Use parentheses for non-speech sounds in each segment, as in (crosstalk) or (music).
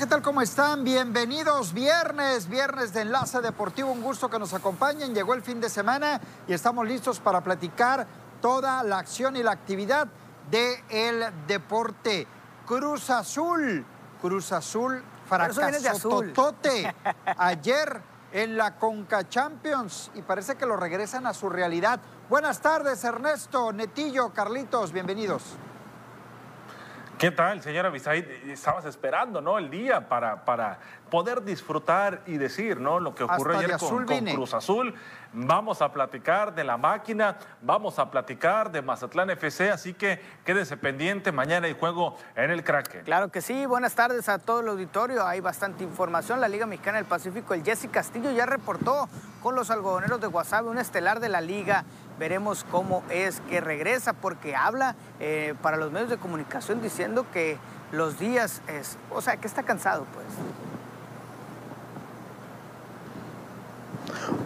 ¿qué tal? ¿Cómo están? Bienvenidos. Viernes, viernes de Enlace Deportivo. Un gusto que nos acompañen. Llegó el fin de semana y estamos listos para platicar toda la acción y la actividad del deporte. Cruz Azul. Cruz Azul fracasó totote (laughs) ayer en la Conca Champions y parece que lo regresan a su realidad. Buenas tardes, Ernesto, Netillo, Carlitos, bienvenidos. ¿Qué tal, señora Bisaid? Estabas esperando, ¿no? El día para, para poder disfrutar y decir, ¿no? Lo que ocurrió ayer con, Cruz Azul. Vamos a platicar de la máquina, vamos a platicar de Mazatlán FC, así que quédese pendiente, mañana hay juego en el crack. Claro que sí, buenas tardes a todo el auditorio, hay bastante información. La Liga Mexicana del Pacífico, el Jesse Castillo ya reportó con los algodoneros de Guasave, un estelar de la liga veremos cómo es que regresa, porque habla eh, para los medios de comunicación diciendo que los días, es, o sea, que está cansado, pues.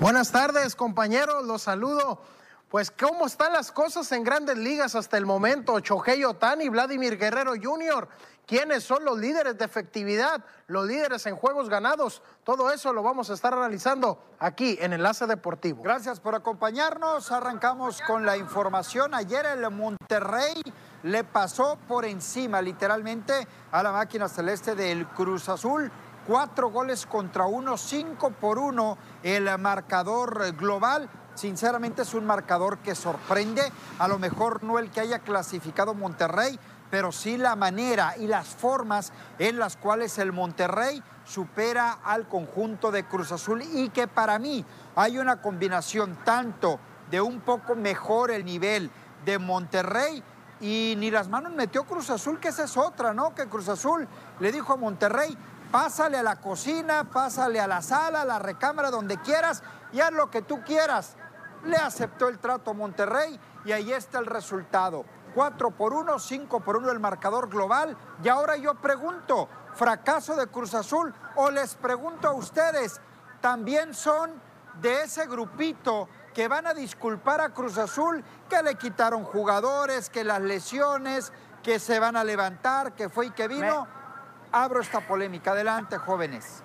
Buenas tardes, compañeros, los saludo. Pues, ¿cómo están las cosas en grandes ligas hasta el momento? Chohei Otani, Vladimir Guerrero Jr., quiénes son los líderes de efectividad, los líderes en juegos ganados. Todo eso lo vamos a estar analizando aquí en Enlace Deportivo. Gracias por acompañarnos. Arrancamos con la información. Ayer el Monterrey le pasó por encima literalmente a la máquina celeste del Cruz Azul. Cuatro goles contra uno, cinco por uno el marcador global. Sinceramente es un marcador que sorprende. A lo mejor no el que haya clasificado Monterrey, pero sí la manera y las formas en las cuales el Monterrey supera al conjunto de Cruz Azul y que para mí hay una combinación tanto de un poco mejor el nivel de Monterrey y ni las manos metió Cruz Azul, que esa es otra, ¿no? Que Cruz Azul le dijo a Monterrey, pásale a la cocina, pásale a la sala, a la recámara, donde quieras y haz lo que tú quieras. Le aceptó el trato Monterrey y ahí está el resultado. 4 por 1, 5 por 1 el marcador global. Y ahora yo pregunto, ¿fracaso de Cruz Azul? O les pregunto a ustedes, ¿también son de ese grupito que van a disculpar a Cruz Azul, que le quitaron jugadores, que las lesiones, que se van a levantar, que fue y que vino? Abro esta polémica. Adelante, jóvenes.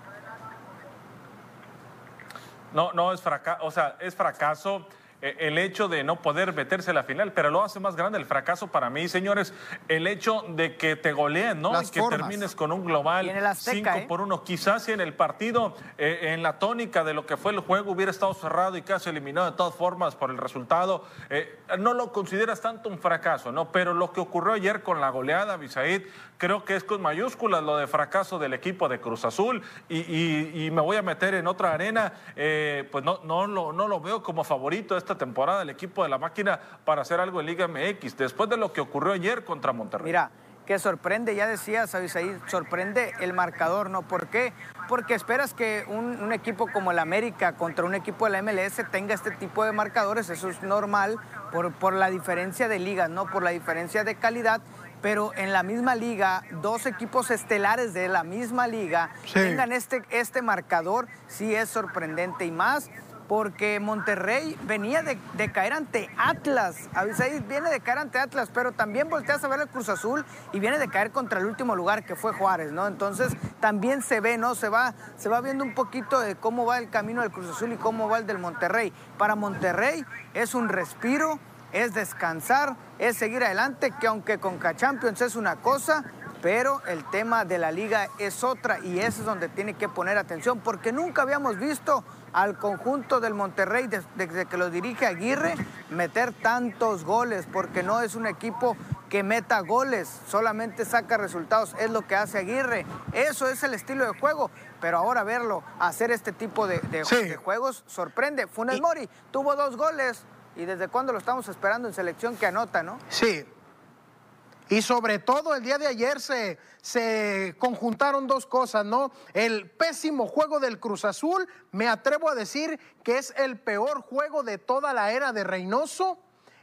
No, no es fracaso, o sea, es fracaso eh, el hecho de no poder meterse a la final, pero lo hace más grande el fracaso para mí, señores, el hecho de que te goleen, ¿no? y que termines con un global 5 ¿eh? por 1. Quizás si en el partido, eh, en la tónica de lo que fue el juego, hubiera estado cerrado y casi eliminado de todas formas por el resultado, no lo consideras tanto un fracaso, ¿no? Pero lo que ocurrió ayer con la goleada, Bisaid, creo que es con mayúsculas lo de fracaso del equipo de Cruz Azul y, me voy a meter en otra arena, pues no, no, no, no lo veo como favorito este temporada el equipo de la máquina para hacer algo en Liga MX, después de lo que ocurrió ayer contra Monterrey. Mira, que sorprende, ya decías, ahí sorprende el marcador, ¿no? ¿Por qué? Porque esperas que un, equipo como el América contra un equipo de la MLS tenga este tipo de marcadores, eso es normal por, por la diferencia de ligas, ¿no? Por la diferencia de calidad pero en la misma liga, dos equipos estelares de la misma liga tengan este, este marcador, sí es sorprendente y más porque Monterrey venía de, caer ante Atlas. Avisaí viene de caer ante Atlas, pero también volteas a ver el Cruz Azul y viene de caer contra el último lugar que fue Juárez, ¿no? Entonces también se ve, ¿no? Se va, se va viendo un poquito de cómo va el camino del Cruz Azul y cómo va el del Monterrey. Para Monterrey es un respiro, es descansar, es seguir adelante, que aunque con Champions es una cosa, pero el tema de la liga es otra y eso es donde tiene que poner atención, porque nunca habíamos visto al conjunto del Monterrey desde que lo dirige Aguirre meter tantos goles, porque no es un equipo que meta goles, solamente saca resultados, es lo que hace Aguirre. Eso es el estilo de juego, pero ahora verlo hacer este tipo de, juegos sorprende. Funes Mori tuvo dos goles y desde cuándo lo estamos esperando en selección que anota, ¿no? Sí, y sobre todo el día de ayer se, se conjuntaron dos cosas, ¿no? El pésimo juego del Cruz Azul, me atrevo a decir que es el peor juego de toda la era de Reynoso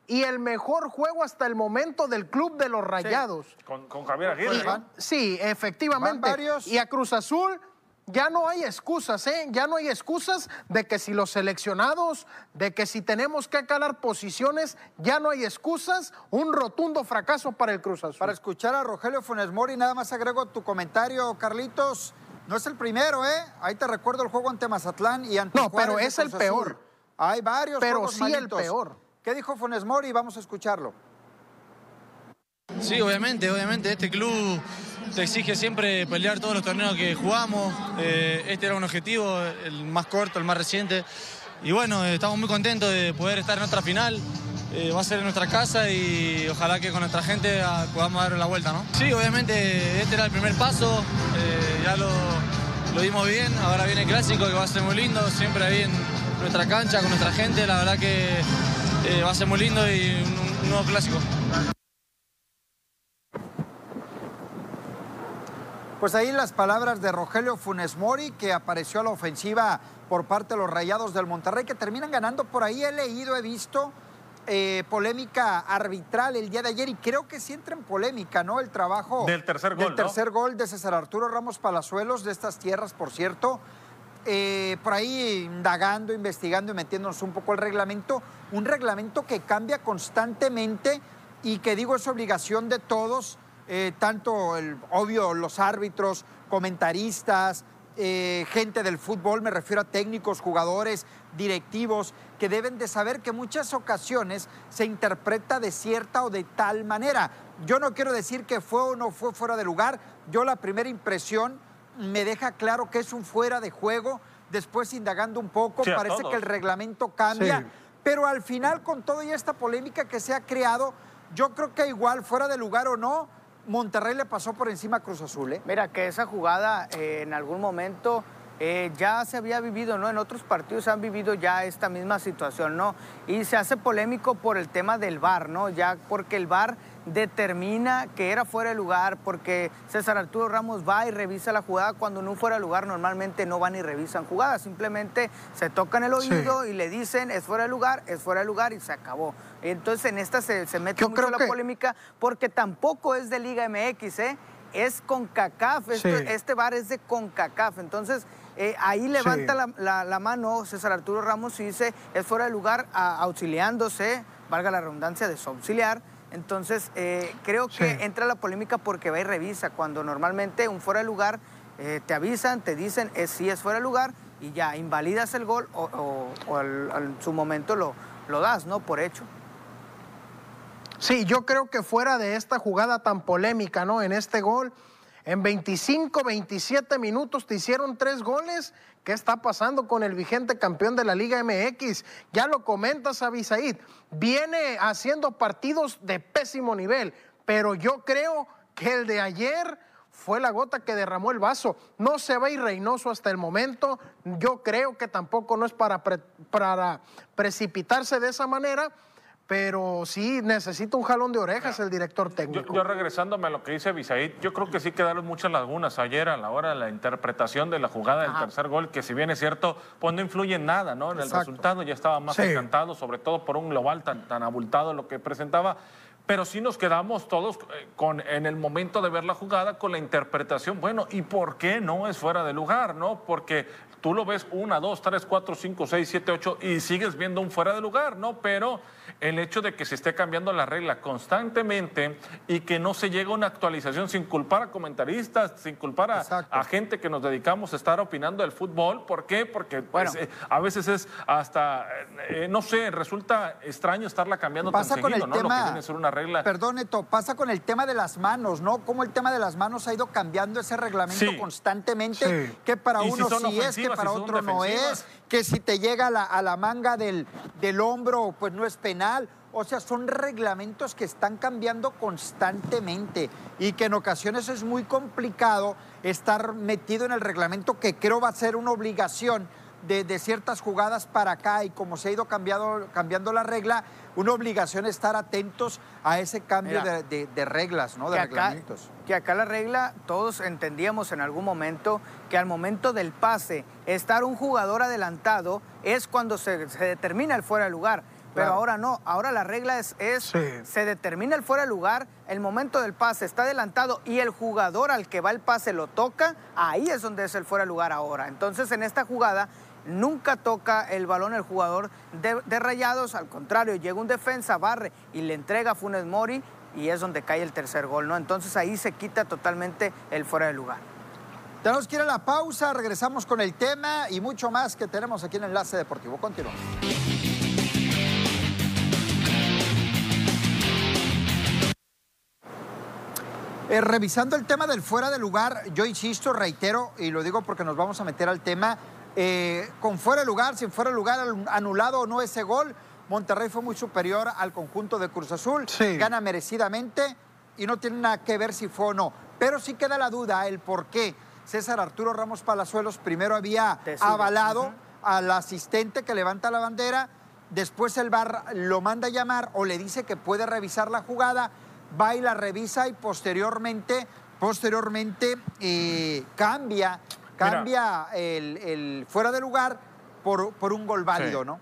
y el mejor juego hasta el momento del Club de los Rayados. con, Javier Aguirre. sí, efectivamente. Y a Cruz Azul ya no hay excusas, ¿eh? Ya no hay excusas de que si los seleccionados, de que si tenemos que calar posiciones, ya no hay excusas. Un rotundo fracaso para el Cruz Azul. Para escuchar a Rogelio Funes Mori, nada más agrego tu comentario, Carlitos. No es el primero, ¿eh? Ahí te recuerdo el juego ante Mazatlán y ante No, pero es el peor. Hay varios Pero sí el peor. ¿Qué dijo Funes Mori? Vamos a escucharlo. Sí, obviamente, obviamente. Este club te exige siempre pelear todos los torneos que jugamos. Eh, este era un objetivo, el más corto, el más reciente. Y bueno, estamos muy contentos de poder estar en otra final. Eh, va a ser en nuestra casa y ojalá que con nuestra gente ah, podamos dar la vuelta, ¿no? Sí, obviamente este era el primer paso, eh, ya lo, lo dimos bien, ahora viene el clásico que va a ser muy lindo, siempre ahí en nuestra cancha con nuestra gente, la verdad que va a ser muy lindo y un nuevo clásico. Pues ahí las palabras de Rogelio Funes Mori, que apareció a la ofensiva por parte de los Rayados del Monterrey, que terminan ganando por ahí. He leído, he visto eh, polémica arbitral el día de ayer y creo que sí entra en polémica, ¿no? El trabajo del tercer gol, del tercer gol de César Arturo Ramos Palazuelos, de estas tierras, por cierto. Eh, por ahí indagando, investigando y metiéndonos un poco el reglamento. Un reglamento que cambia constantemente y que digo es obligación de todos eh, tanto el, obvio los árbitros, comentaristas, eh, gente del fútbol, me refiero a técnicos, jugadores, directivos, que deben de saber que muchas ocasiones se interpreta de cierta o de tal manera. Yo no quiero decir que fue o no fue fuera de lugar, yo la primera impresión me deja claro que es un fuera de juego, después indagando un poco, parece que el reglamento cambia, pero al final con toda esta polémica que se ha creado, yo creo que igual fuera de lugar o no, Monterrey le pasó por encima a Cruz Azul. ¿eh? Mira, que esa jugada eh, en algún momento eh, ya se había vivido, ¿no? En otros partidos han vivido ya esta misma situación, ¿no? Y se hace polémico por el tema del VAR, ¿no? Ya porque el VAR determina que era fuera de lugar, porque César Arturo Ramos va y revisa la jugada cuando no fuera de lugar normalmente no van y revisan jugadas, simplemente se tocan el oído y le dicen es fuera de lugar, es fuera de lugar y se acabó. Entonces en esta se, mete mucho la polémica porque tampoco es de Liga MX, ¿eh? es CONCACAF, este, este bar es de CONCACAF, entonces eh, ahí levanta la, mano César Arturo Ramos y dice, es fuera de lugar auxiliándose, valga la redundancia, de su auxiliar. Entonces, eh, creo que entra la polémica porque va y revisa, cuando normalmente un fuera de lugar eh, te avisan, te dicen si es fuera de lugar y ya invalidas el gol o, en su momento lo, lo das, ¿no? Por hecho. Sí, yo creo que fuera de esta jugada tan polémica, ¿no? En este gol, en 25, 27 minutos te hicieron tres goles. ¿Qué está pasando con el vigente campeón de la Liga MX? Ya lo comentas, Abisaid. Viene haciendo partidos de pésimo nivel, pero yo creo que el de ayer fue la gota que derramó el vaso. No se va a ir Reynoso hasta el momento. Yo creo que tampoco no es para, para precipitarse de esa manera pero sí necesita un jalón de orejas el director técnico. Yo, regresándome a lo que dice Bisaid, yo creo que sí quedaron muchas lagunas ayer a la hora de la interpretación de la jugada del tercer gol, que si bien es cierto, pues no influye en nada, ¿no? En el resultado ya estaba más encantado, sobre todo por un global tan, tan abultado lo que presentaba pero sí nos quedamos todos eh, con, en el momento de ver la jugada con la interpretación, bueno, ¿y por qué no es fuera de lugar? ¿no? Porque tú lo ves una, dos, tres, cuatro, cinco, seis, siete, ocho y sigues viendo un fuera de lugar, ¿no? Pero el hecho de que se esté cambiando la regla constantemente y que no se llegue a una actualización sin culpar a comentaristas, sin culpar a, gente que nos dedicamos a estar opinando del fútbol, ¿por qué? Porque pues, eh, a veces es hasta, eh, no sé, resulta extraño estarla cambiando pasa tan con seguido, el ¿no? Tema, Lo que viene a ser una regla. Perdón, Neto, pasa con el tema de las manos, ¿no? Cómo el tema de las manos ha ido cambiando ese reglamento constantemente, que para uno sí es, que para otro no es, que si te llega a la, manga del, del hombro, pues no es penal. O sea, son reglamentos que están cambiando constantemente y que en ocasiones es muy complicado estar metido en el reglamento que creo va a ser una obligación de, ciertas jugadas para acá y como se ha ido cambiando, cambiando la regla, una obligación estar atentos a ese cambio de, reglas, ¿no? De reglamentos. que acá la regla, todos entendíamos en algún momento que al momento del pase, estar un jugador adelantado es cuando se, se determina el fuera de lugar Pero ahora no, ahora la regla es, es se determina el fuera de lugar, el momento del pase está adelantado y el jugador al que va el pase lo toca, ahí es donde es el fuera de lugar ahora. Entonces en esta jugada nunca toca el balón el jugador de, Rayados, al contrario, llega un defensa, barre y le entrega a Funes Mori y es donde cae el tercer gol, ¿no? Entonces ahí se quita totalmente el fuera de lugar. Tenemos que ir a la pausa, regresamos con el tema y mucho más que tenemos aquí en Enlace Deportivo. Continuamos. Eh, revisando el tema del fuera de lugar, yo insisto, reitero, y lo digo porque nos vamos a meter al tema, eh, con fuera de lugar, sin fuera de lugar, anulado o no ese gol, Monterrey fue muy superior al conjunto de Cruz Azul, gana merecidamente y no tiene nada que ver si fue o no. Pero sí queda la duda, el por qué. César Arturo Ramos Palazuelos primero había avalado al asistente que levanta la bandera, después el VAR lo manda a llamar o le dice que puede revisar la jugada va y la revisa y posteriormente, posteriormente eh, cambia, cambia el, fuera de lugar por, por un gol válido, ¿no?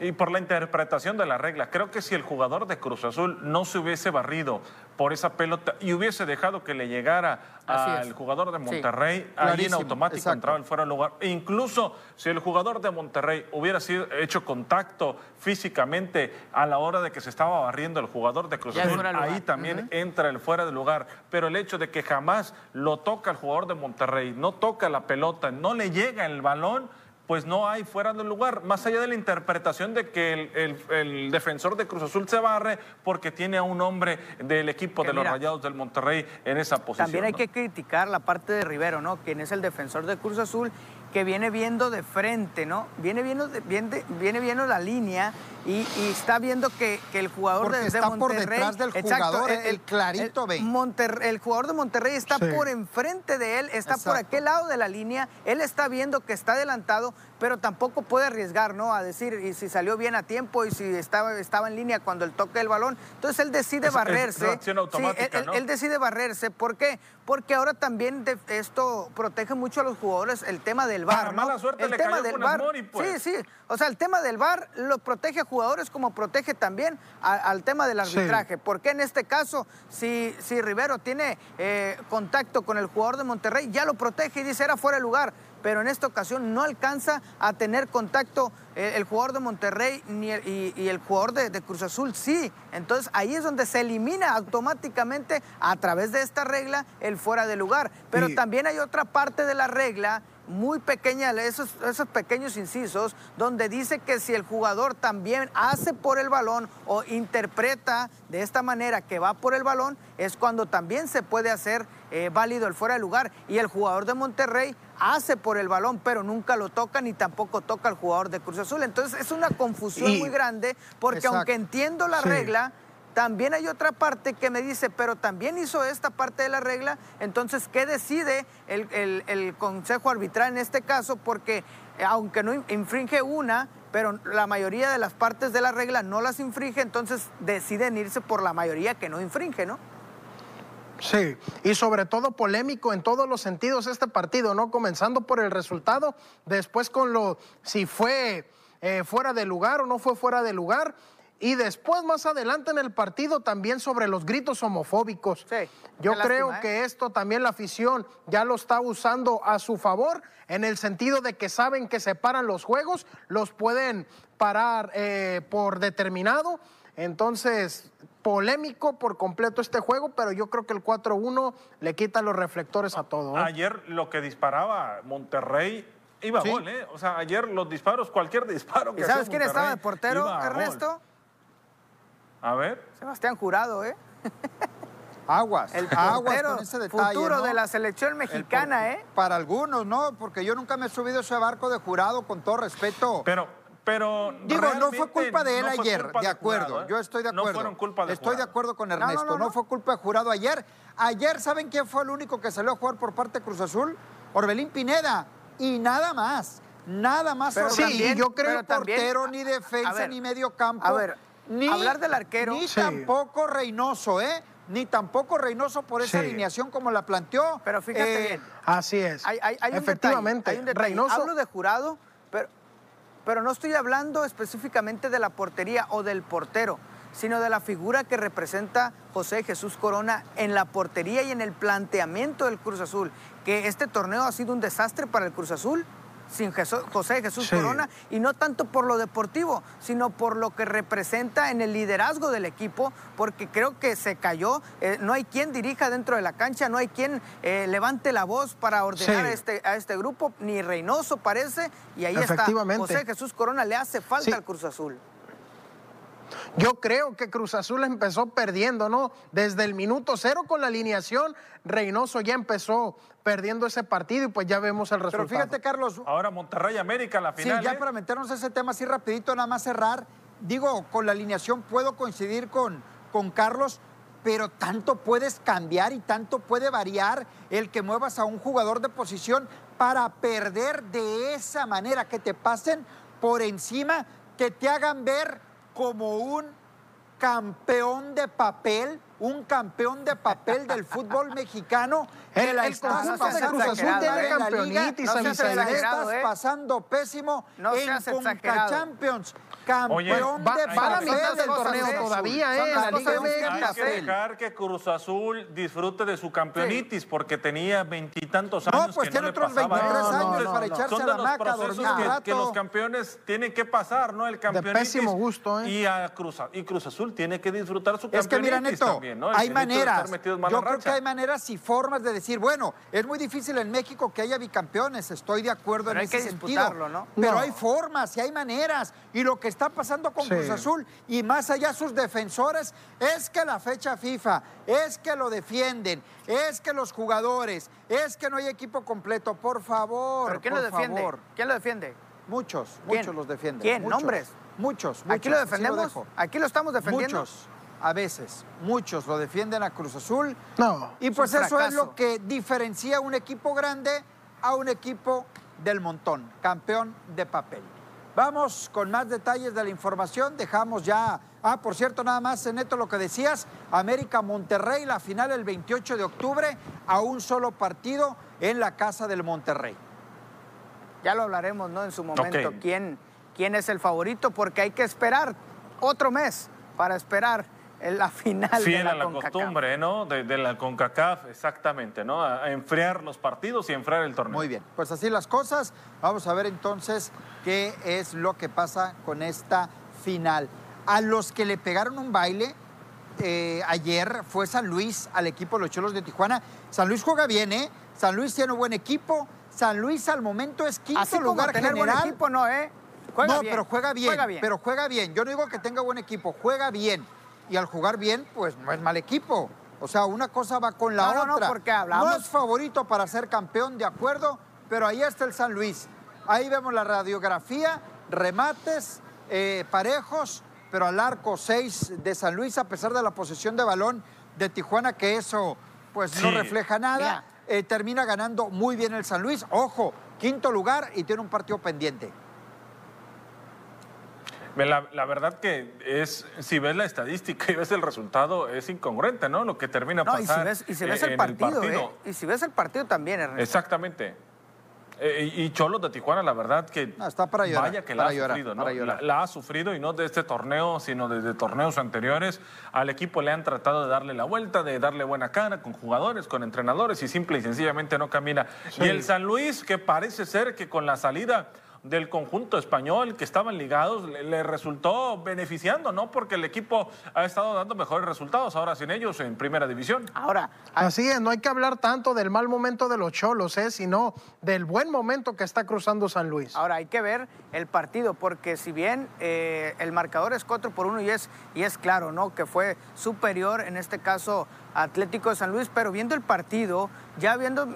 Y por la interpretación de la regla. Creo que si el jugador de Cruz Azul no se hubiese barrido por esa pelota y hubiese dejado que le llegara al jugador de Monterrey, ahí en automático entraba el fuera de lugar. E incluso si el jugador de Monterrey hubiera sido, hecho contacto físicamente a la hora de que se estaba barriendo el jugador de Cruz Azul, ahí también entra el fuera de lugar. Pero el hecho de que jamás lo toca el jugador de Monterrey, no toca la pelota, no le llega el balón, pues no hay fuera del lugar, más allá de la interpretación de que el, defensor de Cruz Azul se barre porque tiene a un hombre del equipo de los Rayados del Monterrey en esa posición. También hay que criticar la parte de Rivero, ¿no? Quien es el defensor de Cruz Azul que viene viendo de frente, ¿no? Viene viendo, viene, viene viendo la línea y, está viendo que, el jugador de, está Monterrey... por detrás del jugador, el, clarito ve. el jugador de Monterrey está por enfrente de él, está por aquel lado de la línea, él está viendo que está adelantado, pero tampoco puede arriesgar, ¿no? A decir, y si salió bien a tiempo y si estaba, estaba en línea cuando él toque el balón. Entonces él decide barrerse. él, decide barrerse. ¿Por qué? Porque ahora también esto protege mucho a los jugadores el tema del VAR. mala suerte el tema del VAR. Pues. Sí, sí. O sea, el tema del VAR lo protege a jugadores como protege también al tema del arbitraje. Porque en este caso, si, si Rivero tiene eh, contacto con el jugador de Monterrey, ya lo protege y dice era fuera de lugar pero en esta ocasión no alcanza a tener contacto eh, el, jugador de Monterrey ni y, el jugador de, Cruz Azul sí. Entonces ahí es donde se elimina automáticamente a través de esta regla el fuera de lugar. Pero también hay otra parte de la regla muy pequeña, esos, esos pequeños incisos, donde dice que si el jugador también hace por el balón o interpreta de esta manera que va por el balón, es cuando también se puede hacer eh, válido el fuera de lugar. Y el jugador de Monterrey hace por el balón, pero nunca lo toca ni tampoco toca al jugador de Cruz Azul. Entonces es una confusión muy grande porque aunque entiendo la regla, también hay otra parte que me dice, pero también hizo esta parte de la regla, entonces, ¿qué decide el, Consejo Arbitral en este caso? Porque eh, aunque no infringe una, pero la mayoría de las partes de la regla no las infringe, entonces deciden irse por la mayoría que no infringe, ¿no? Sí, y sobre todo polémico en todos los sentidos este partido, ¿no? Comenzando por el resultado, después con lo, si fue eh, fuera de lugar o no fue fuera de lugar, y después más adelante en el partido también sobre los gritos homofóbicos. Sí, Yo creo ¿eh? que esto también la afición ya lo está usando a su favor, en el sentido de que saben que se paran los juegos, los pueden parar eh, por determinado. Entonces, polémico por completo este juego, pero yo creo que el 4-1 le quita los reflectores a todo. ¿eh? Ayer lo que disparaba Monterrey iba a gol, ¿eh? O sea, ayer los disparos, cualquier disparo que ¿Y sabes quién estaba de portero, Ernesto? A, ver. Sebastián Jurado, ¿eh? Aguas, el aguas con ese detalle. futuro de la selección mexicana, ¿eh? Para algunos, ¿no? Porque yo nunca me he subido a ese barco de jurado, con todo respeto. Pero pero digo, no fue culpa de él ayer, de acuerdo. ¿eh? Yo estoy de acuerdo. No fueron culpa de Estoy de acuerdo con Ernesto. No, fue culpa de jurado ayer. Ayer, ¿saben quién fue el único que salió a jugar por parte de Cruz Azul? Orbelín Pineda. Y nada más. Nada más. Pero sí, yo creo que portero, ni defensa, ni medio campo. A ver, ni, hablar del arquero. Ni tampoco Reynoso, ¿eh? Ni tampoco Reynoso por esa alineación como la planteó. Pero fíjate eh, bien. Así es. Hay, Efectivamente. Reynoso. Hablo de jurado, pero pero no estoy hablando específicamente de la portería o del portero, sino de la figura que representa José Jesús Corona en la portería y en el planteamiento del Cruz Azul, que este torneo ha sido un desastre para el Cruz Azul sin José Jesús Corona, y no tanto por lo deportivo, sino por lo que representa en el liderazgo del equipo, porque creo que se cayó, eh, no hay quien dirija dentro de la cancha, no hay quien eh, levante la voz para ordenar a, este, a este grupo, ni Reynoso parece, y ahí está. José Jesús Corona le hace falta al Cruz Azul. Yo creo que Cruz Azul empezó perdiendo, ¿no? Desde el minuto cero con la alineación, Reynoso ya empezó perdiendo ese partido y pues ya vemos el resultado. Pero fíjate, Carlos. Ahora Monterrey América, la final. Sí, ya ¿eh? para meternos a ese tema así rapidito, nada más cerrar. Digo, con la alineación puedo coincidir con, con Carlos, pero tanto puedes cambiar y tanto puede variar el que muevas a un jugador de posición para perder de esa manera, que te pasen por encima, que te hagan ver como un campeón de papel, un campeón de papel del fútbol (laughs) mexicano el, el estás pasando de Cruz Azul tiene campeonitis, no se la estás ¿eh? pasando pésimo no en Conca Champions. Campeón Oye, va, de va a la mitad del torneo todavía, ¿eh? La Liga Hay que dejar que Cruz Azul disfrute de su campeonitis, sí. porque tenía veintitantos años no, pues que tiene no otros le pasaba 23 eso. años para echarse Son a la los procesos que, que, los campeones tienen que pasar, ¿no? El campeonitis. De pésimo gusto, ¿eh? Y, a Cruz, y Cruz Azul tiene que disfrutar su es campeonitis que mira, Neto, también, ¿no? hay maneras. Yo creo racha. que hay maneras y formas de decir, bueno, es muy difícil en México que haya bicampeones, estoy de acuerdo Pero en hay ese que sentido. ¿no? Pero No. hay formas y hay maneras. Y lo que está pasando con Sí. Cruz Azul y más allá sus defensores es que la fecha FIFA, es que lo defienden, es que los jugadores, es que no hay equipo completo. Por favor, ¿Pero quién por lo defiende? favor. ¿Quién lo defiende? Muchos, ¿Quién? muchos los defienden. ¿Quién? Muchos, ¿Nombres? Muchos, muchos. ¿Aquí lo defendemos? dejo. ¿Aquí lo estamos defendiendo? Muchos, a veces, muchos lo defienden a Cruz Azul. No. Y pues un eso es lo que diferencia un equipo grande a un equipo del montón, campeón de papel. Vamos con más detalles de la información. Dejamos ya. Ah, por cierto, nada más, Neto, lo que decías: América Monterrey, la final el 28 de octubre, a un solo partido en la casa del Monterrey. Ya lo hablaremos, ¿no? En su momento. ¿Quién, ¿Quién es el favorito? Porque hay que esperar otro mes para esperar en la final de Fiel la a la CONCACAF. costumbre, ¿no? De, de la CONCACAF, exactamente, ¿no? A, enfriar los partidos y enfriar el torneo. Muy bien, pues así las cosas. Vamos a ver entonces qué es lo que pasa con esta final. A los que le pegaron un baile eh, ayer fue San Luis al equipo de los Cholos de Tijuana. San Luis juega bien, ¿eh? San Luis tiene un buen equipo. San Luis al momento es quinto Así como lugar tener general. buen equipo, no, ¿eh? Juega no, bien. pero juega bien, Juega bien. Pero juega bien. Yo no digo que tenga buen equipo, juega bien. Y al jugar bien, pues no es mal equipo. O sea, una cosa va con la No, no, no, otra. porque hablamos- No es favorito para ser campeón, de acuerdo, pero ahí está el San Luis. Ahí vemos la radiografía, remates, eh, parejos, pero al arco 6 de San Luis, a pesar de la posesión de balón de Tijuana, que eso pues no refleja nada. Eh, termina ganando muy bien el San Luis. Ojo, quinto lugar y tiene un partido pendiente. La, la verdad que es, si ves la estadística y ves el resultado, es incongruente, ¿no? Lo que termina No, y si pasando. ves, y si ves el, partido, ¿eh? Y si ves el partido también, Ernesto. Exactamente. Eh, y Cholos de Tijuana, la verdad que. No, está para llorar, Vaya que la ha llorar, sufrido, ¿no? la ha sufrido y no de este torneo, sino desde torneos anteriores. Al equipo le han tratado de darle la vuelta, de darle buena cara con jugadores, con entrenadores y simple y sencillamente no camina. Y el San Luis, que parece ser que con la salida del conjunto español que estaban ligados le, le resultó beneficiando, ¿no? Porque el equipo ha estado dando mejores resultados ahora sin ellos en primera división. Ahora, Así es, no hay que hablar tanto del mal momento de los cholos, ¿eh? sino del buen momento que está cruzando San Luis. Ahora hay que ver el partido, porque si bien eh, el marcador es 4 por 1 y es, y es claro, ¿no? Que fue superior, en este caso, Atlético de San Luis, pero viendo el partido, ya viendo mm,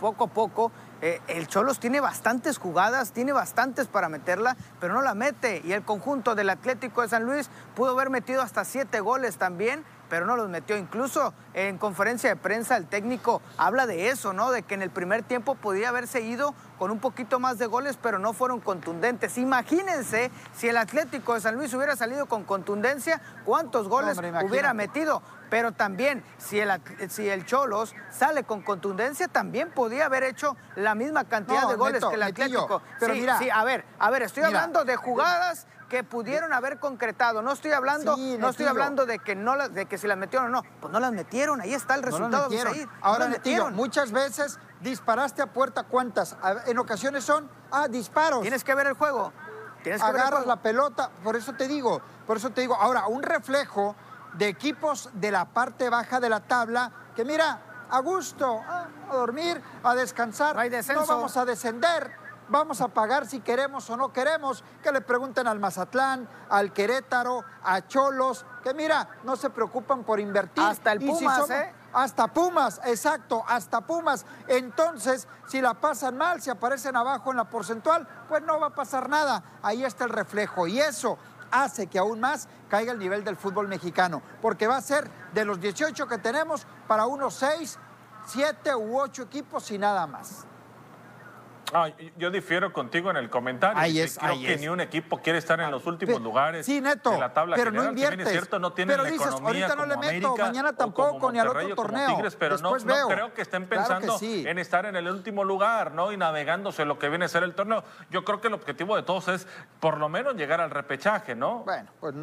poco a poco, eh, el Cholos tiene bastantes jugadas, tiene bastantes para meterla, pero no la mete. Y el conjunto del Atlético de San Luis pudo haber metido hasta siete goles también, pero no los metió. Incluso en conferencia de prensa el técnico habla de eso, ¿no? De que en el primer tiempo podía haberse ido con un poquito más de goles, pero no fueron contundentes. Imagínense si el Atlético de San Luis hubiera salido con contundencia, cuántos goles hombre, hubiera metido. Pero también si el, si el Cholos sale con contundencia, también podía haber hecho la misma cantidad de goles que el Atlético. pero mira, a ver, a ver, estoy hablando de jugadas que pudieron haber concretado. No estoy hablando, no estoy hablando de que no de que si las metieron o no. Pues no las metieron, ahí está el resultado. No Ahora, metieron. muchas veces disparaste a puerta, ¿cuántas? En ocasiones son, ah, disparos. Tienes que ver el juego. Tienes que Agarras la pelota, por eso te digo, por eso te digo. Ahora, un reflejo de equipos de la parte baja de la tabla que mira, a gusto, ah, a dormir, a descansar. No, no vamos a descender vamos a pagar si queremos o no queremos, que le pregunten al Mazatlán, al Querétaro, a Cholos, que mira, no se preocupan por invertir. Hasta el Pumas, ¿eh? Hasta Pumas, exacto, hasta Pumas. Entonces, si la pasan mal, si aparecen abajo en la porcentual, pues no va a pasar nada. Ahí está el reflejo. Y eso hace que aún más caiga el nivel del fútbol mexicano, porque va a ser de los 18 que tenemos para unos 6, 7 u 8 equipos y nada más. Ah, yo difiero contigo en el comentario. Ahí es, Creo que ni un equipo quiere estar en los últimos lugares sí, neto, de la tabla pero general. no inviertes. es cierto, no tienen pero dices, ahorita no le meto, mañana tampoco, ni al otro torneo. Tigres, pero no, no, creo que estén pensando en estar en el último lugar, ¿no? Y navegándose lo que viene a ser el torneo. Yo creo que el objetivo de todos es por lo menos llegar al repechaje, ¿no? Bueno, pues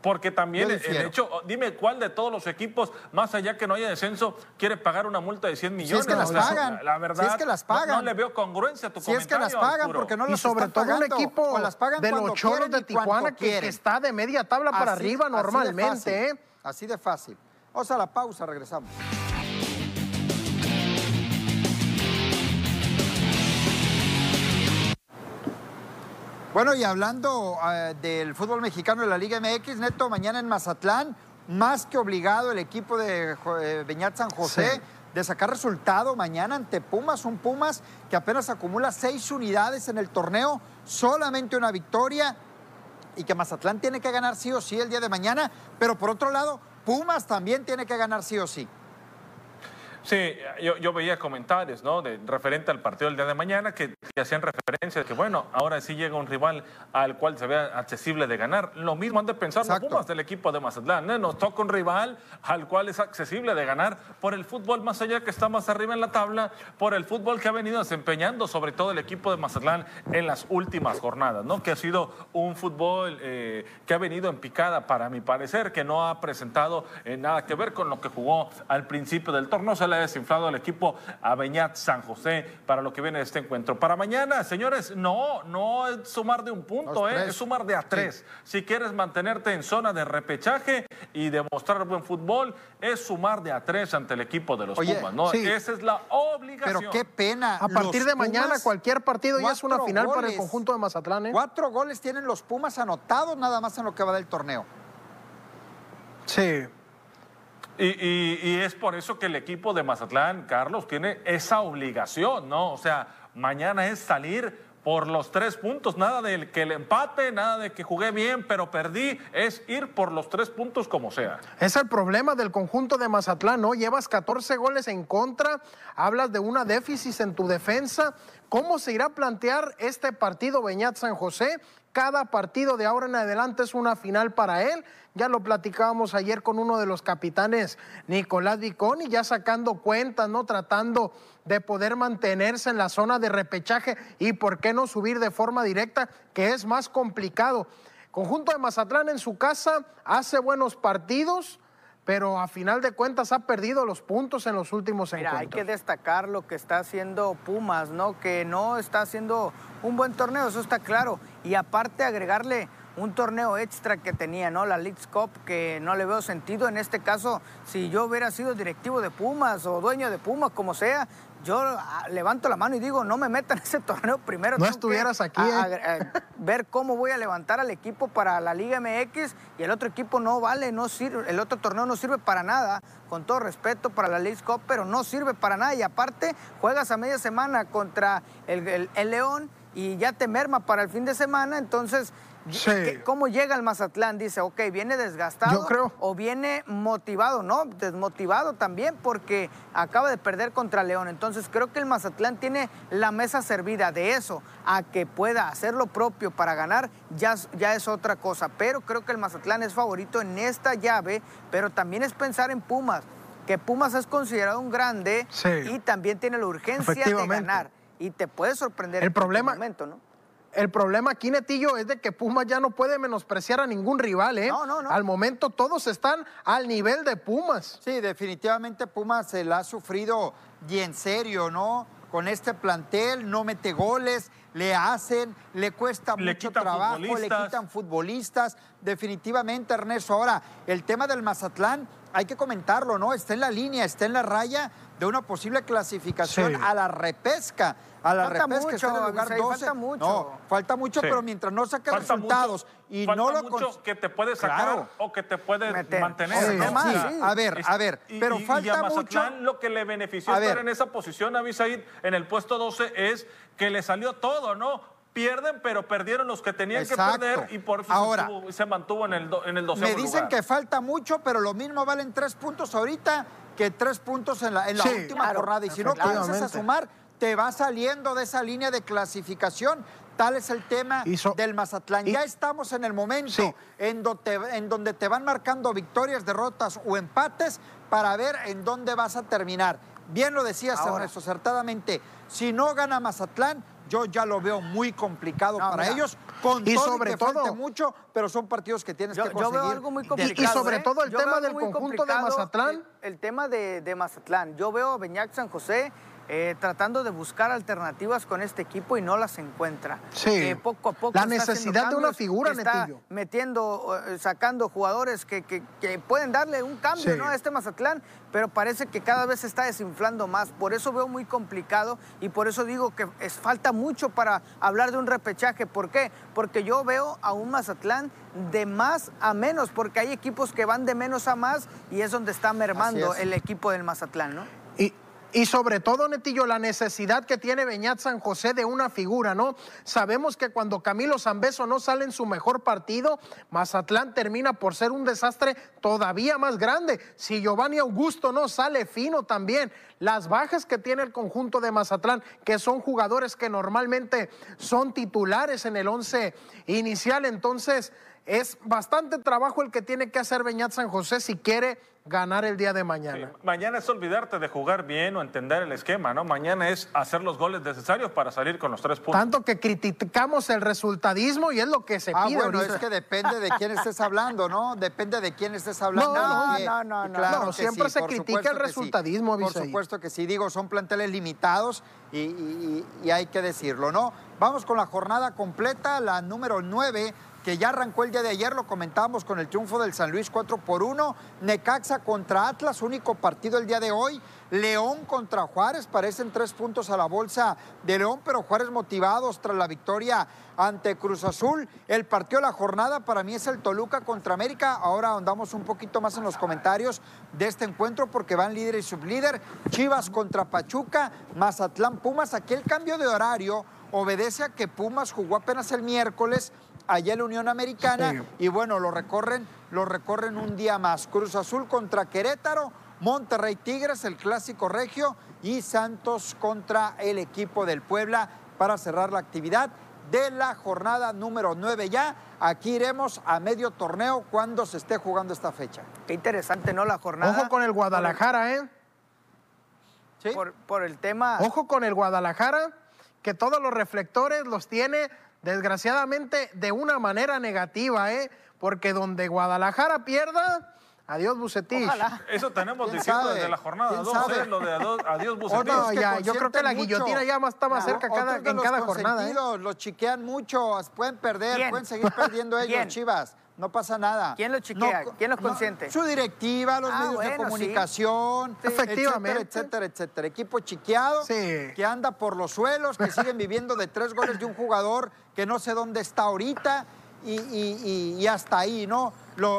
porque también el hecho, dime cuál de todos los equipos, más allá que no haya descenso, quiere pagar una multa de 100 millones. Si es que las pagan. La, verdad, si es que las pagan. No, le veo congruencia comentario. Si es que las pagan porque no y sobre todo un equipo de los choros de Tijuana que, está de media tabla para arriba normalmente. ¿eh? Así de fácil. Vamos a la pausa, regresamos. Bueno, y hablando eh, del fútbol mexicano de la Liga MX, Neto, mañana en Mazatlán, más que obligado el equipo de eh, Beñat San José de sacar resultado mañana ante Pumas, un Pumas que apenas acumula seis unidades en el torneo, solamente una victoria y que Mazatlán tiene que ganar sí o sí el día de mañana, pero por otro lado, Pumas también tiene que ganar sí o sí. Sí, yo, veía comentarios, ¿no? De, referente al partido del día de mañana que, hacían referencia de que, bueno, ahora sí llega un rival al cual se vea accesible de ganar. Lo mismo han de pensar los Pumas del equipo de Mazatlán. ¿eh? Nos toca un rival al cual es accesible de ganar por el fútbol más allá que está más arriba en la tabla, por el fútbol que ha venido desempeñando, sobre todo el equipo de Mazatlán en las últimas jornadas, ¿no? Que ha sido un fútbol eh, que ha venido en picada, para mi parecer, que no ha presentado eh, nada que ver con lo que jugó al principio del torneo le ha desinflado al equipo Aveñat San José para lo que viene de este encuentro. Para mañana, señores, no, no es sumar de un punto, eh, es sumar de a tres. Si quieres mantenerte en zona de repechaje y demostrar buen fútbol, es sumar de a tres ante el equipo de los Pumas, ¿no? Esa es la obligación. Pero qué pena. A partir de mañana, cualquier partido ya es una final para el conjunto de Mazatlán. ¿eh? Cuatro goles tienen los Pumas anotados nada más en lo que va del torneo. Sí. Y, es por eso que el equipo de Mazatlán, Carlos, tiene esa obligación, ¿no? O sea, mañana es salir por los tres puntos, nada de que el empate, nada de que jugué bien pero perdí, es ir por los tres puntos como sea. Es el problema del conjunto de Mazatlán, ¿no? Llevas 14 goles en contra, hablas de una déficit en tu defensa. ¿Cómo se irá a plantear este partido Beñat San José? Cada partido de ahora en adelante es una final para él. Ya lo platicábamos ayer con uno de los capitanes, Nicolás Viconi, ya sacando cuentas, ¿no? Tratando de poder mantenerse en la zona de repechaje y por qué no subir de forma directa, que es más complicado. Conjunto de Mazatlán en su casa hace buenos partidos, pero a final de cuentas ha perdido los puntos en los últimos Mira, Hay que destacar lo que está haciendo Pumas, ¿no? Que no está haciendo un buen torneo, eso está claro. Y aparte agregarle un torneo extra que tenía, ¿no? La Leagues Cup, que no le veo sentido. En este caso, si yo hubiera sido directivo de Pumas o dueño de Pumas, como sea, yo ah, levanto la mano y digo, no me metan en ese torneo (laughs) primero. No estuvieras aquí. ¿eh? ver cómo voy a levantar al equipo para la Liga MX y el otro equipo no vale, no sirve, el otro torneo no sirve para nada, con todo respeto para la League Cup, pero no sirve para nada. Y aparte, juegas a media semana contra el, el León y ya te merma para el fin de semana, entonces ¿Cómo llega el Mazatlán? Dice, ok, viene desgastado. Yo creo. O viene motivado, ¿no? Desmotivado también porque acaba de perder contra León. Entonces creo que el Mazatlán tiene la mesa servida de eso a que pueda hacer lo propio para ganar, ya, ya es otra cosa. Pero creo que el Mazatlán es favorito en esta llave, pero también es pensar en Pumas, que Pumas es considerado un grande y también tiene la urgencia de ganar. Y te puede sorprender el en problema, momento, ¿no? El problema aquí, Netillo, es de que Pumas ya no puede menospreciar a ningún rival, ¿eh? No, no, no. Al momento todos están al nivel de Pumas. Sí, definitivamente Pumas se la ha sufrido y en serio, ¿no? Con este plantel, no mete goles, le hacen, le cuesta mucho trabajo, le quitan futbolistas. Definitivamente, Ernesto. Ahora, el tema del Mazatlán, hay que comentarlo, ¿no? Está en la línea, está en la raya de una posible clasificación a la repesca a la falta mucho, que está en el lugar 12. Falta mucho. No, falta mucho, pero mientras no saque resultados y no lo mucho que te puede sacar o que te puede mantener. A ver, a ver, pero falta y a Mazatlán mucho. lo que le benefició estar en esa posición a Bisaid en el puesto 12 es que le salió todo, ¿no? Pierden, pero perdieron los que tenían que perder y por eso Ahora, se, mantuvo en el, en el 12 Me dicen que falta mucho, pero lo mismo valen tres puntos ahorita que tres puntos en la, en la última jornada. Y si no comienzas a sumar, te va saliendo de esa línea de clasificación. Tal es el tema del Mazatlán. ya estamos en el momento en, donde, te van marcando victorias, derrotas o empates para ver en dónde vas a terminar. Bien lo decías, Ernesto, acertadamente. Si no gana Mazatlán, yo ya lo veo muy complicado para ellos, con y todo sobre todo mucho, pero son partidos que tienes que conseguir. Yo veo algo muy complicado. Y, sobre ¿eh? todo el tema del conjunto de Mazatlán. El, tema de, de, Mazatlán. Yo veo a Beñac San José eh, tratando de buscar alternativas con este equipo y no las encuentra. Sí. Eh, poco a poco. La necesidad de una figura, está metiendo, eh, sacando jugadores que, pueden darle un cambio a este Mazatlán, pero parece que cada vez se está desinflando más. Por eso veo muy complicado y por eso digo que es, falta mucho para hablar de un repechaje. ¿Por qué? Porque yo veo a un Mazatlán de más a menos, porque hay equipos que van de menos a más y es donde está mermando el equipo del Mazatlán, ¿no? Y, y sobre todo, Netillo, la necesidad que tiene Beñat San José de una figura, ¿no? Sabemos que cuando Camilo Zambeso no sale en su mejor partido, Mazatlán termina por ser un desastre todavía más grande. Si Giovanni Augusto no sale fino también, las bajas que tiene el conjunto de Mazatlán, que son jugadores que normalmente son titulares en el once inicial, entonces es bastante trabajo el que tiene que hacer Beñat San José si quiere ganar el día de mañana. mañana es olvidarte de jugar bien o entender el esquema, ¿no? Mañana es hacer los goles necesarios para salir con los tres puntos. Tanto que criticamos el resultadismo y es lo que se ah, Bueno, es que depende de quién estés hablando, ¿no? Depende de quién estés hablando. No, no, no, no. Claro siempre se critica el resultadismo, Por supuesto que sí, digo, son planteles limitados y, y hay que decirlo, ¿no? Vamos con la jornada completa, la número 9 que ya arrancó el día de ayer, lo comentábamos con el triunfo del San Luis 4 por 1. Necaxa contra Atlas, único partido el día de hoy. León contra Juárez, parecen tres puntos a la bolsa de León, pero Juárez motivados tras la victoria ante Cruz Azul. El partido de la jornada para mí es el Toluca contra América. Ahora andamos un poquito más en los comentarios de este encuentro porque van líder y sublíder. Chivas contra Pachuca, Mazatlán Pumas. Aquí el cambio de horario obedece a que Pumas jugó apenas el miércoles allá en la Unión Americana y bueno, lo recorren, lo recorren un día más. Cruz Azul contra Querétaro, Monterrey Tigres, el clásico regio y Santos contra el equipo del Puebla para cerrar la actividad de la jornada número 9 ya. Aquí iremos a medio torneo cuando se esté jugando esta fecha. Qué interesante, ¿no? La jornada. Ojo con el Guadalajara, ¿eh? ¿Sí? Por, por el tema. Ojo con el Guadalajara, que todos los reflectores los tiene desgraciadamente de una manera negativa, ¿eh? Porque donde Guadalajara pierda, adiós Bucetich. Eso tenemos diciendo desde la jornada 2, ¿eh? lo de adiós, Bucetich. yo creo que la guillotina ya está más cerca cada, en cada jornada. ¿eh? Los chiquean mucho, pueden perder, pueden seguir perdiendo (laughs) ellos, Chivas. No pasa nada. ¿Quién los chiquea? ¿Quién los consiente? su directiva, los ah, medios de comunicación, Efectivamente. etcétera, etcétera, Equipo chiqueado que anda por los suelos, que siguen viviendo de tres goles de un jugador que no sé dónde está ahorita y, hasta ahí, ¿no?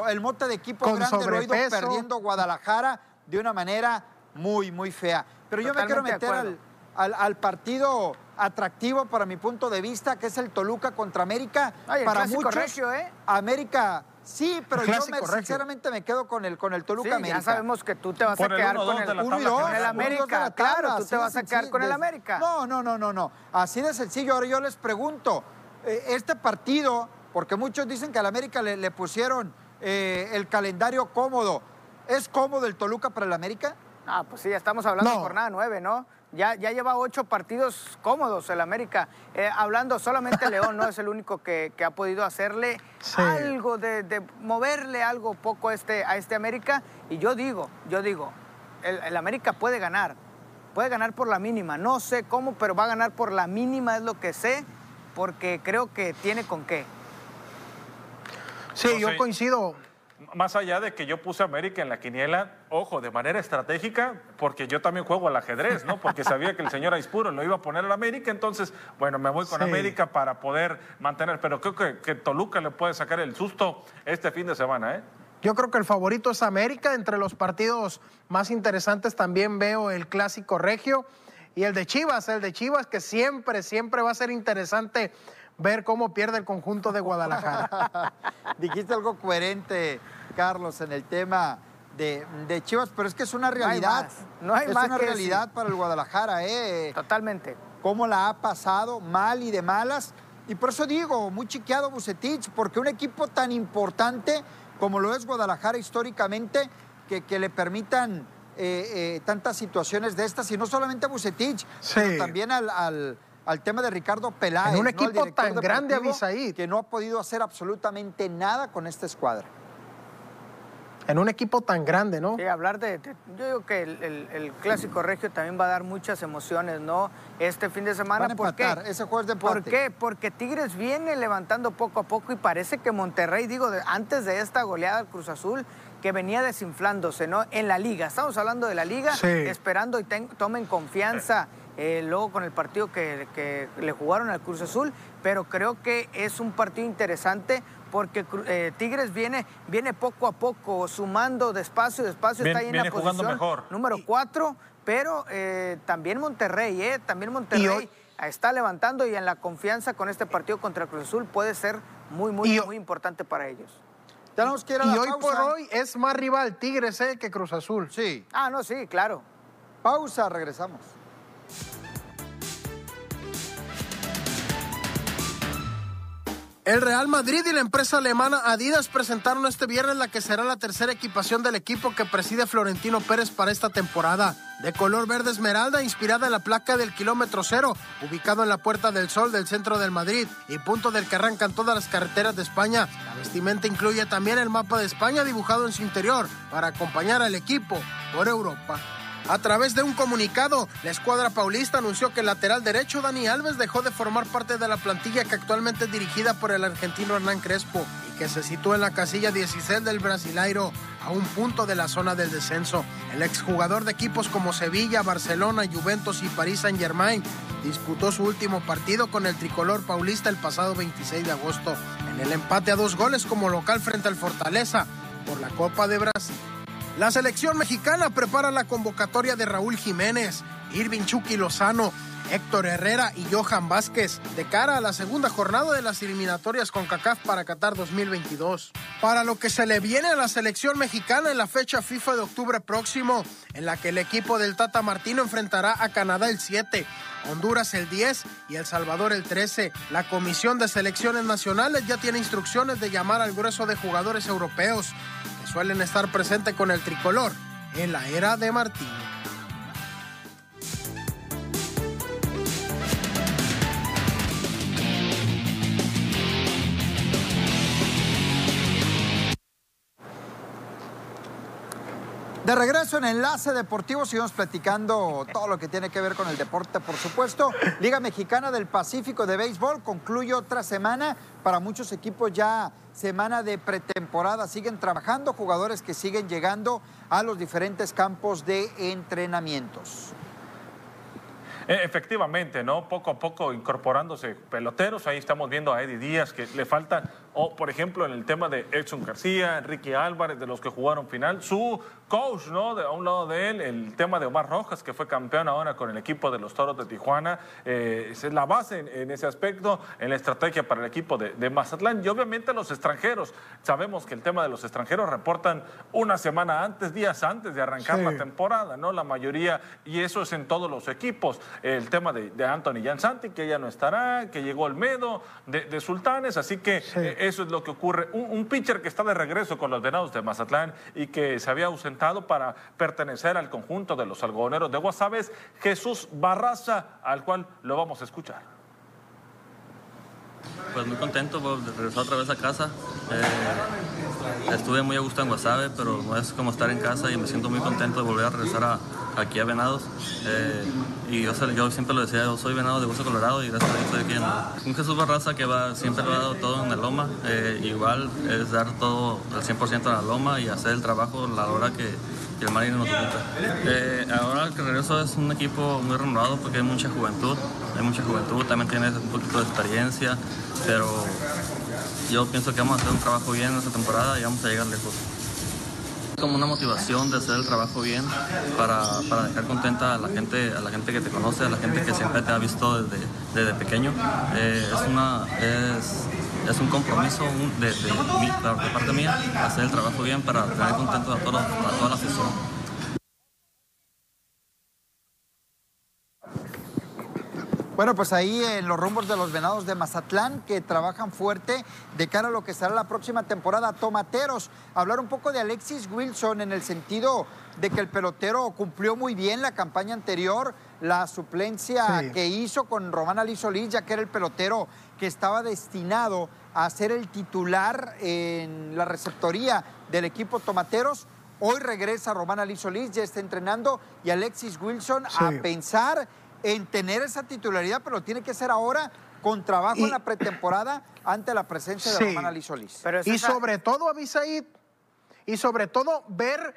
el mote de equipo grande lo ha ido perdiendo Guadalajara de una manera muy, muy fea. Pero yo me quiero meter al al, partido atractivo para mi punto de vista, que es el Toluca contra América. para muchos, ¿eh? América Sí, pero yo sinceramente me quedo con el, con el Toluca sí, Ya sabemos que tú te vas a quedar con el, el América. Claro, tú te vas a quedar con el América. No, no, no, no, no. Así de sencillo. Ahora yo les pregunto, eh, este partido, porque muchos dicen que al América le, pusieron eh, el calendario cómodo, ¿es cómodo el Toluca para el América? Ah, pues sí, ya estamos hablando de jornada nueve, ¿no? Ya, ya lleva ocho partidos cómodos el América. Eh, hablando solamente (laughs) León, no es el único que, ha podido hacerle algo, de, moverle algo poco a este, a este América. Y yo digo, yo digo, el, América puede ganar. Puede ganar por la mínima. No sé cómo, pero va a ganar por la mínima, es lo que sé, porque creo que tiene con qué. Sí, yo coincido más allá de que yo puse a América en la quiniela, ojo, de manera estratégica, porque yo también juego al ajedrez, ¿no? Porque sabía que el señor Aispuro lo iba a poner al América, entonces, bueno, me voy con América para poder mantener, pero creo que, que, Toluca le puede sacar el susto este fin de semana, ¿eh? Yo creo que el favorito es América, entre los partidos más interesantes también veo el clásico regio y el de Chivas, el de Chivas que siempre, siempre va a ser interesante ver cómo pierde el conjunto de Guadalajara. (laughs) Dijiste algo coherente, Carlos, en el tema de, Chivas, pero es que es una realidad. No hay es más. una realidad para el Guadalajara, ¿eh? Totalmente. Cómo la ha pasado mal y de malas. Y por eso digo, muy chiqueado Bucetich, porque un equipo tan importante como lo es Guadalajara históricamente, que, le permitan eh, eh, tantas situaciones de estas, y no solamente a Bucetich, sino también al al tema de Ricardo Peláez. En un equipo tan grande, Avisaí. Que no ha podido hacer absolutamente nada con esta escuadra. En un equipo tan grande, ¿no? Sí, hablar de. yo digo que el, clásico regio también va a dar muchas emociones, ¿no? Este fin de semana. ¿Por qué? Ese jueves de ¿Por qué? Porque Tigres viene levantando poco a poco y parece que Monterrey, digo, antes de esta goleada al Cruz Azul, que venía desinflándose, ¿no? En la liga. Estamos hablando de la liga, esperando y tomen confianza. Eh, luego con el partido que, le jugaron al Cruz Azul, pero creo que es un partido interesante porque eh, Tigres viene, viene poco a poco, sumando despacio, despacio, está ahí en la posición mejor. número cuatro, pero eh, también Monterrey, eh, también Monterrey está levantando y en la confianza con este partido contra el Cruz Azul puede ser muy, muy, muy importante para ellos. Y hoy por hoy es más rival Tigres que Cruz Azul. Sí. Ah, no, sí, claro. Pausa, regresamos. El Real Madrid y la empresa alemana Adidas presentaron este viernes la que será la tercera equipación del equipo que preside Florentino Pérez para esta temporada. De color verde esmeralda, inspirada en la placa del kilómetro cero, ubicado en la Puerta del Sol del centro del Madrid y punto del que arrancan todas las carreteras de España. La vestimenta incluye también el mapa de España dibujado en su interior para acompañar al equipo por Europa. A través de un comunicado, la escuadra paulista anunció que el lateral derecho Dani Alves dejó de formar parte de la plantilla que actualmente es dirigida por el argentino Hernán Crespo y que se sitúa en la casilla 16 del Brasileiro, a un punto de la zona del descenso. El exjugador de equipos como Sevilla, Barcelona, Juventus y París Saint-Germain disputó su último partido con el tricolor paulista el pasado 26 de agosto en el empate a dos goles como local frente al Fortaleza por la Copa de Brasil. La selección mexicana prepara la convocatoria de Raúl Jiménez, Irving Chucky Lozano, Héctor Herrera y Johan Vázquez de cara a la segunda jornada de las eliminatorias con CACAF para Qatar 2022. Para lo que se le viene a la selección mexicana en la fecha FIFA de octubre próximo, en la que el equipo del Tata Martino enfrentará a Canadá el 7, Honduras el 10 y El Salvador el 13. La Comisión de Selecciones Nacionales ya tiene instrucciones de llamar al grueso de jugadores europeos suelen estar presentes con el tricolor en la era de Martín. De regreso en Enlace Deportivo, seguimos platicando todo lo que tiene que ver con el deporte, por supuesto. Liga Mexicana del Pacífico de Béisbol concluye otra semana. Para muchos equipos ya semana de pretemporada. Siguen trabajando, jugadores que siguen llegando a los diferentes campos de entrenamientos. Eh, efectivamente, ¿no? Poco a poco incorporándose peloteros. Ahí estamos viendo a Eddie Díaz, que le falta o por ejemplo en el tema de Edson García, Enrique Álvarez, de los que jugaron final, su coach, ¿no? De, a un lado de él, el tema de Omar Rojas, que fue campeón ahora con el equipo de los Toros de Tijuana, eh, es la base en, ese aspecto, en la estrategia para el equipo de, Mazatlán y obviamente los extranjeros. Sabemos que el tema de los extranjeros reportan una semana antes, días antes de arrancar la temporada, ¿no? La mayoría, y eso es en todos los equipos. El tema de, Anthony Jansanti, que ya no estará, que llegó el Medo, de, Sultanes, así que eh, eso es lo que ocurre. Un, pitcher que está de regreso con los venados de Mazatlán y que se había ausentado para pertenecer al conjunto de los algodoneros de Guasabes, Jesús Barraza, al cual lo vamos a escuchar. Pues muy contento por regresar otra vez a casa. Eh, estuve muy a gusto en Guasave, pero es como estar en casa y me siento muy contento de volver a regresar a, aquí a Venados. Eh, y yo, siempre lo decía, yo soy venado de Hueso Colorado y gracias a Dios estoy aquí en un Jesús Barraza que va, siempre ha dado todo en la loma. Eh, igual es dar todo al 100% en la loma y hacer el trabajo la hora que, el marino nos ocupa. Eh, ahora que regreso es un equipo muy renovado porque hay mucha juventud, hay mucha juventud, también tiene un poquito de experiencia, pero yo pienso que vamos a hacer un trabajo bien en esta temporada y vamos a llegar lejos como una motivación de hacer el trabajo bien para, para, dejar contenta a la gente a la gente que te conoce a la gente que siempre te ha visto desde, desde pequeño. Eh, es una es, es un compromiso de, parte mía hacer el trabajo bien para tener contento a, toda, a toda la afición Bueno, pues ahí en los rumbos de los venados de Mazatlán, que trabajan fuerte de cara a lo que será la próxima temporada. Tomateros, hablar un poco de Alexis Wilson en el sentido de que el pelotero cumplió muy bien la campaña anterior, la suplencia que hizo con Román Ali Solís, ya que era el pelotero que estaba destinado a ser el titular en la receptoría del equipo Tomateros. Hoy regresa Román Ali Solís, ya está entrenando, y Alexis Wilson a pensar en tener esa titularidad, pero tiene que ser ahora con trabajo en la pretemporada ante la presencia de Román Ali Solís. y sobre todo, Abisaid, y sobre todo ver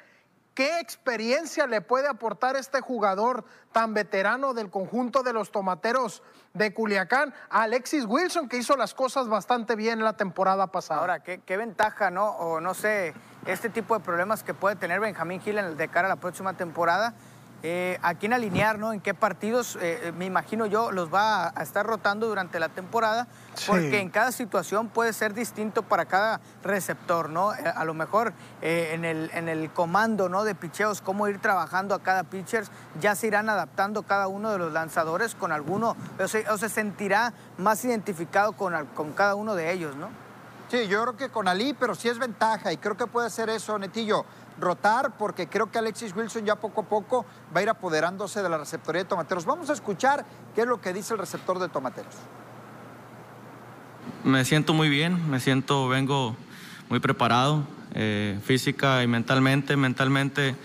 qué experiencia le puede aportar este jugador tan veterano del conjunto de los tomateros de Culiacán, Alexis Wilson, que hizo las cosas bastante bien la temporada pasada. Ahora, qué, qué ventaja, ¿no? O no sé, este tipo de problemas que puede tener Benjamín Gil de cara a la próxima temporada eh, a quién alinear, ¿no? En qué partidos, eh, eh, me imagino yo, los va a, estar rotando durante la temporada, porque en cada situación puede ser distinto para cada receptor, ¿no? a lo mejor en, el, en el comando, ¿no? De picheos, cómo ir trabajando a cada pitcher, ya se irán adaptando cada uno de los lanzadores con alguno, o se, o se sentirá más identificado con, con cada uno de ellos, ¿no? Sí, yo creo que con Ali, pero sí es ventaja y creo que puede ser eso, Netillo rotar porque creo que Alexis Wilson ya poco a poco va a ir apoderándose de la receptoría de tomateros. Vamos a escuchar qué es lo que dice el receptor de tomateros. Me siento muy bien, me siento, vengo muy preparado, eh, física y mentalmente. Mentalmente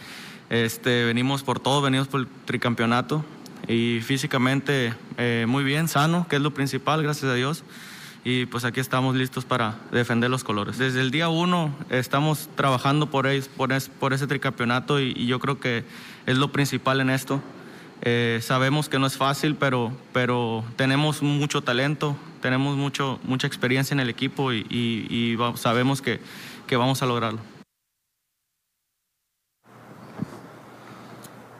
este, venimos por todo, venimos por el tricampeonato y físicamente eh, muy bien, sano, que es lo principal, gracias a Dios y pues aquí estamos listos para defender los colores. Desde el día uno estamos trabajando por, por, ese tricampeonato y, yo creo que es lo principal en esto. Eh, sabemos que no es fácil, pero, pero tenemos mucho talento, tenemos mucho, mucha experiencia en el equipo y, sabemos que, que vamos a lograrlo.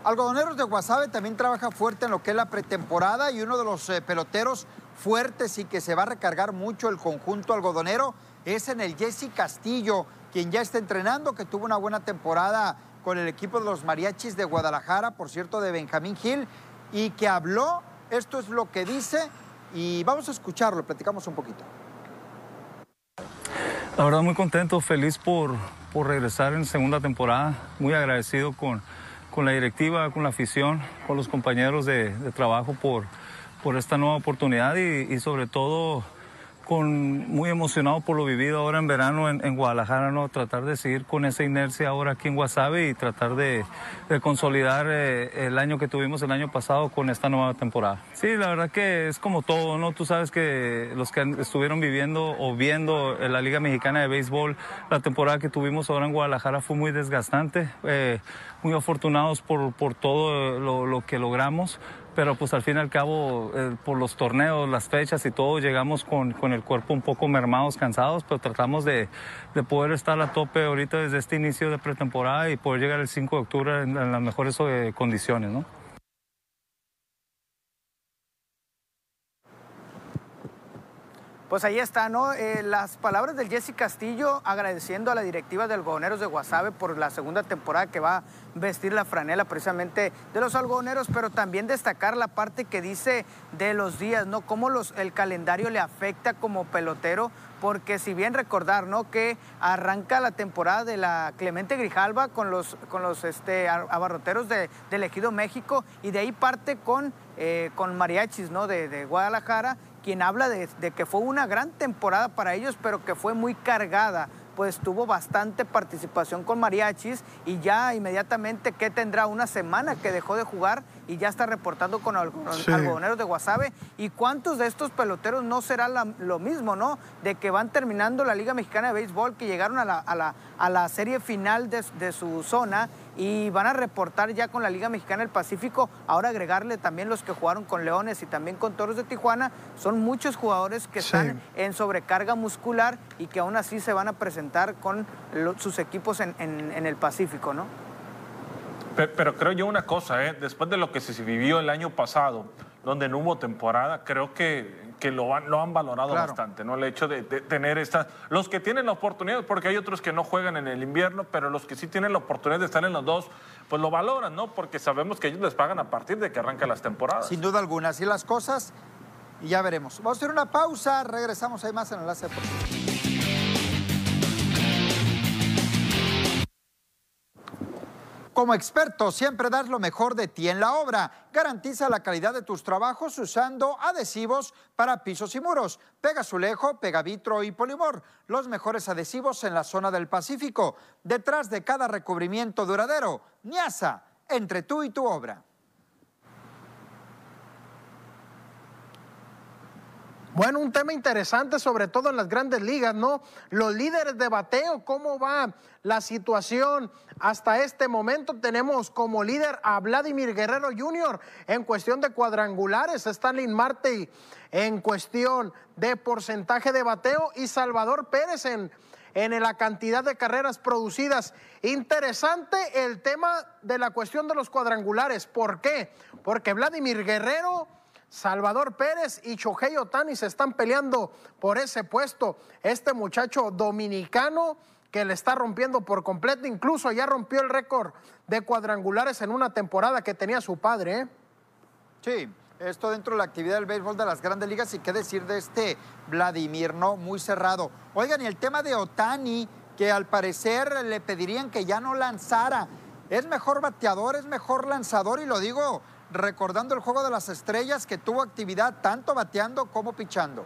Algodoneros de Guasave también trabaja fuerte en lo que es la pretemporada y uno de los eh, peloteros fuertes y que se va a recargar mucho el conjunto algodonero es en el Jesse Castillo, quien ya está entrenando, que tuvo una buena temporada con el equipo de los mariachis de Guadalajara, por cierto, de Benjamín Gil, y que habló, esto es lo que dice, y vamos a escucharlo, platicamos un poquito. La verdad muy contento, feliz por, por regresar en segunda temporada, muy agradecido con, con la directiva, con la afición, con los compañeros de, de trabajo por, por esta nueva oportunidad y, sobre todo con, muy emocionado por lo vivido ahora en verano en, Guadalajara, ¿no? Tratar de seguir con esa inercia ahora aquí en Guasave y tratar de, consolidar eh, el año que tuvimos el año pasado con esta nueva temporada. Sí, la verdad que es como todo, ¿no? Tú sabes que los que estuvieron viviendo o viendo en la Liga Mexicana de Béisbol, la temporada que tuvimos ahora en Guadalajara fue muy desgastante. Eh, muy afortunados por, por todo lo, lo, que logramos, pero pues al fin y al cabo, eh, por los torneos, las fechas y todo, llegamos con, con, el cuerpo un poco mermados, cansados, pero tratamos de, de, poder estar a tope ahorita desde este inicio de pretemporada y poder llegar el 5 de octubre en, las mejores eh, condiciones, ¿no? Pues ahí está, ¿no? Eh, las palabras del Jesse Castillo agradeciendo a la directiva de algodoneros de Guasave por la segunda temporada que va a vestir la franela precisamente de los algodoneros, pero también destacar la parte que dice de los días, ¿no? Cómo los, el calendario le afecta como pelotero, porque si bien recordar, ¿no? Que arranca la temporada de la Clemente Grijalva con los, con los este, abarroteros de, del Ejido México y de ahí parte con, eh, con mariachis, ¿no? De, de Guadalajara quien habla de, que fue una gran temporada para ellos, pero que fue muy cargada. Pues tuvo bastante participación con mariachis y ya inmediatamente que tendrá una semana que dejó de jugar y ya está reportando con algodoneros de Guasave. ¿Y cuántos de estos peloteros no será lo mismo, no? De que van terminando la Liga Mexicana de Béisbol, que llegaron a la, a la, serie final de, de su zona y van a reportar ya con la Liga Mexicana del Pacífico, ahora agregarle también los que jugaron con Leones y también con Toros de Tijuana, son muchos jugadores que están en sobrecarga muscular y que aún así se van a presentar con sus equipos en, el Pacífico, ¿no? Pero, creo yo una cosa, ¿eh? después de lo que se vivió el año pasado, donde no hubo temporada, creo que que lo han, lo han valorado bastante, ¿no? El hecho de, tener estas. Los que tienen la oportunidad, porque hay otros que no juegan en el invierno, pero los que sí tienen la oportunidad de estar en los dos, pues lo valoran, ¿no? Porque sabemos que ellos les pagan a partir de que arrancan las temporadas. Sin duda alguna, así las cosas, y ya veremos. Vamos a hacer una pausa, regresamos ahí más en Enlace Deportivo. Como experto, siempre das lo mejor de ti en la obra. Garantiza la calidad de tus trabajos usando adhesivos para pisos y muros. Pega Pega Pegavitro y Polimor. Los mejores adhesivos en la zona del Pacífico. Detrás de cada recubrimiento duradero. Niasa, entre tú y tu obra. Bueno, un tema interesante, sobre todo en las grandes ligas, ¿no? Los líderes de bateo, ¿cómo va la situación hasta este momento? Tenemos como líder a Vladimir Guerrero Jr. en cuestión de cuadrangulares, Stanley Marte en cuestión de porcentaje de bateo y Salvador Pérez en, en la cantidad de carreras producidas. Interesante el tema de la cuestión de los cuadrangulares. ¿Por qué? Porque Vladimir Guerrero Salvador Pérez y Chohei Otani se están peleando por ese puesto. Este muchacho dominicano que le está rompiendo por completo, incluso ya rompió el récord de cuadrangulares en una temporada que tenía su padre. ¿eh? Sí, esto dentro de la actividad del béisbol de las grandes ligas y qué decir de este Vladimir, ¿no? Muy cerrado. Oigan, y el tema de Otani, que al parecer le pedirían que ya no lanzara. Es mejor bateador, es mejor lanzador y lo digo recordando el juego de las estrellas que tuvo actividad tanto bateando como pichando.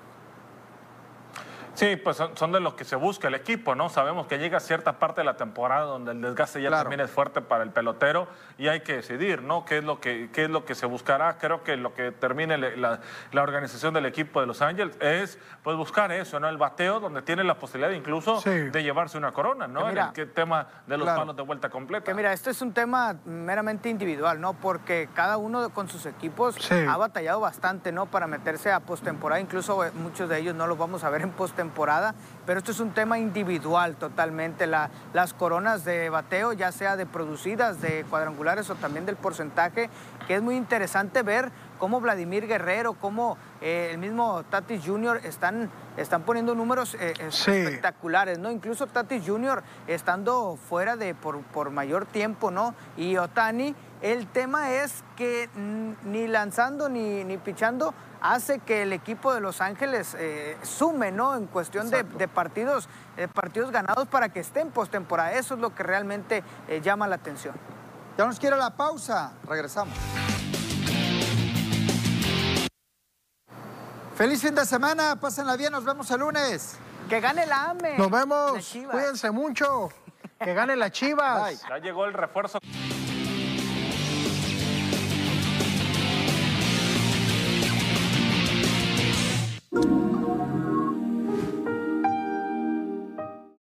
Sí, pues son, de los que se busca el equipo, ¿no? Sabemos que llega cierta parte de la temporada donde el desgaste ya también es fuerte para el pelotero y hay que decidir, ¿no? ¿Qué es lo que, qué es lo que se buscará? Creo que lo que termine la, organización del equipo de Los Ángeles es pues buscar eso, ¿no? El bateo donde tiene la posibilidad incluso de llevarse una corona, ¿no? en el tema de los palos de vuelta completa. Que mira, esto es un tema meramente individual, ¿no? Porque cada uno con sus equipos ha batallado bastante, ¿no? Para meterse a postemporada, incluso eh, muchos de ellos no los vamos a ver en postemporada temporada, pero esto es un tema individual totalmente. las coronas de bateo, ya sea de producidas, de cuadrangulares o también del porcentaje, que es muy interesante ver cómo Vladimir Guerrero, cómo eh, el mismo Tatis Jr. están, están poniendo números eh, espectaculares, ¿no? Incluso Tatis Jr. estando fuera de por, por mayor tiempo, ¿no? Y Otani, el tema es que ni lanzando ni, ni pichando hace que el equipo de Los Ángeles eh, sume, ¿no? En cuestión de, partidos, partidos ganados para que esté en postemporada. Eso es lo que realmente eh, llama la atención. Ya nos quiere la pausa. Regresamos. Feliz fin de semana, pásenla bien, nos vemos el lunes. Que gane la AME. Nos vemos, cuídense mucho. Que gane la (laughs) Chivas. Ya llegó el refuerzo.